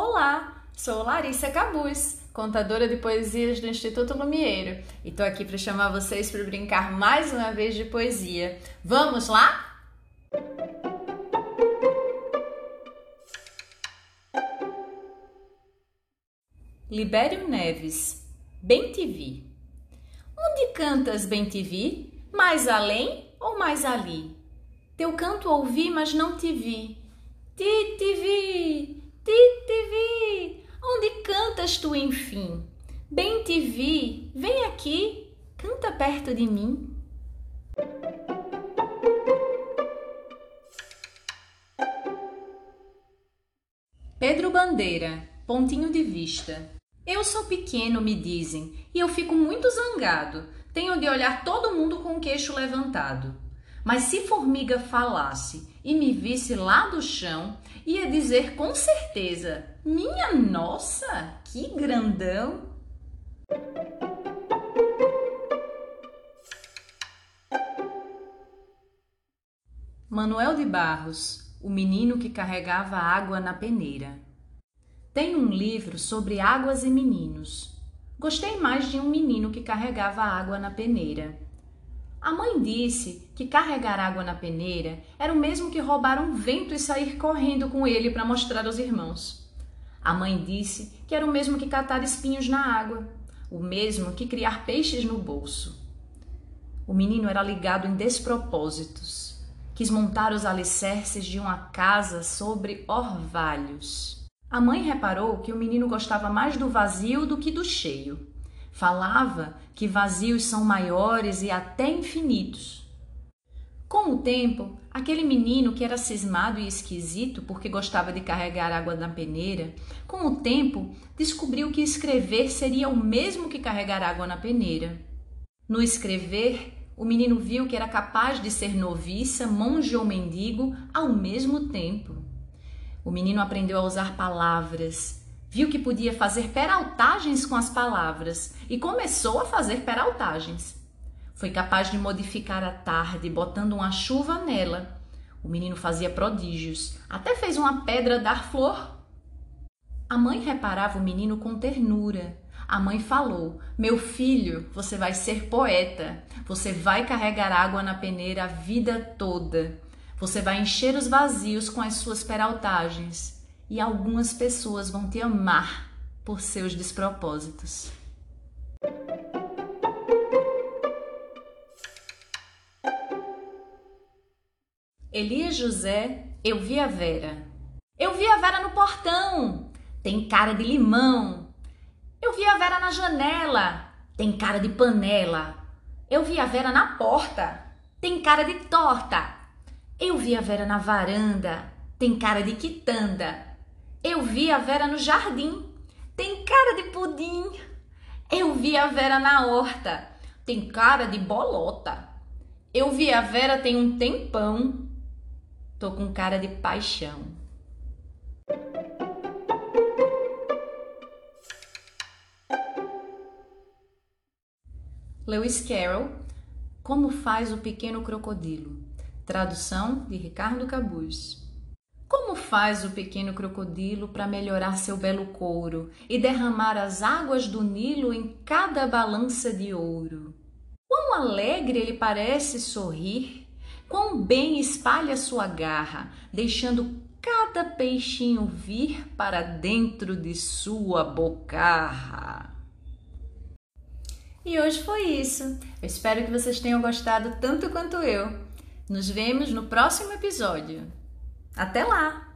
Olá, sou Larissa Cabuz, contadora de poesias do Instituto Lumieiro, e tô aqui para chamar vocês para brincar mais uma vez de poesia. Vamos lá? Libério Neves, Bem te vi. Onde cantas, bem te vi? Mais além ou mais ali? Teu canto ouvi, mas não te vi. Ti te vi, te vi. Onde cantas tu, enfim? Bem te vi, vem aqui, canta perto de mim. Pedro Bandeira, pontinho de vista. Eu sou pequeno, me dizem, e eu fico muito zangado. Tenho de olhar todo mundo com o queixo levantado. Mas se formiga falasse e me visse lá do chão, ia dizer com certeza: Minha nossa, que grandão! Manuel de Barros, o menino que carregava água na peneira. Tem um livro sobre águas e meninos. Gostei mais de um menino que carregava água na peneira. A mãe disse que carregar água na peneira era o mesmo que roubar um vento e sair correndo com ele para mostrar aos irmãos. A mãe disse que era o mesmo que catar espinhos na água, o mesmo que criar peixes no bolso. O menino era ligado em despropósitos. Quis montar os alicerces de uma casa sobre orvalhos. A mãe reparou que o menino gostava mais do vazio do que do cheio. Falava que vazios são maiores e até infinitos. Com o tempo, aquele menino que era cismado e esquisito porque gostava de carregar água na peneira, com o tempo descobriu que escrever seria o mesmo que carregar água na peneira. No escrever, o menino viu que era capaz de ser noviça, monge ou mendigo ao mesmo tempo. O menino aprendeu a usar palavras, viu que podia fazer peraltagens com as palavras e começou a fazer peraltagens. Foi capaz de modificar a tarde, botando uma chuva nela. O menino fazia prodígios, até fez uma pedra dar flor. A mãe reparava o menino com ternura. A mãe falou: Meu filho, você vai ser poeta. Você vai carregar água na peneira a vida toda. Você vai encher os vazios com as suas peraltagens e algumas pessoas vão te amar por seus despropósitos. Elias José, eu vi a Vera. Eu vi a Vera no portão, tem cara de limão. Eu vi a Vera na janela, tem cara de panela. Eu vi a Vera na porta, tem cara de torta. Eu vi a Vera na varanda, tem cara de quitanda. Eu vi a Vera no jardim. Tem cara de pudim. Eu vi a Vera na horta. Tem cara de bolota. Eu vi a Vera tem um tempão. Tô com cara de paixão. Lewis Carroll, Como faz o pequeno crocodilo? Tradução de Ricardo Cabuz. Como faz o pequeno crocodilo para melhorar seu belo couro e derramar as águas do Nilo em cada balança de ouro? Quão alegre ele parece sorrir, quão bem espalha sua garra, deixando cada peixinho vir para dentro de sua bocarra. E hoje foi isso. Eu espero que vocês tenham gostado tanto quanto eu. Nos vemos no próximo episódio. Até lá!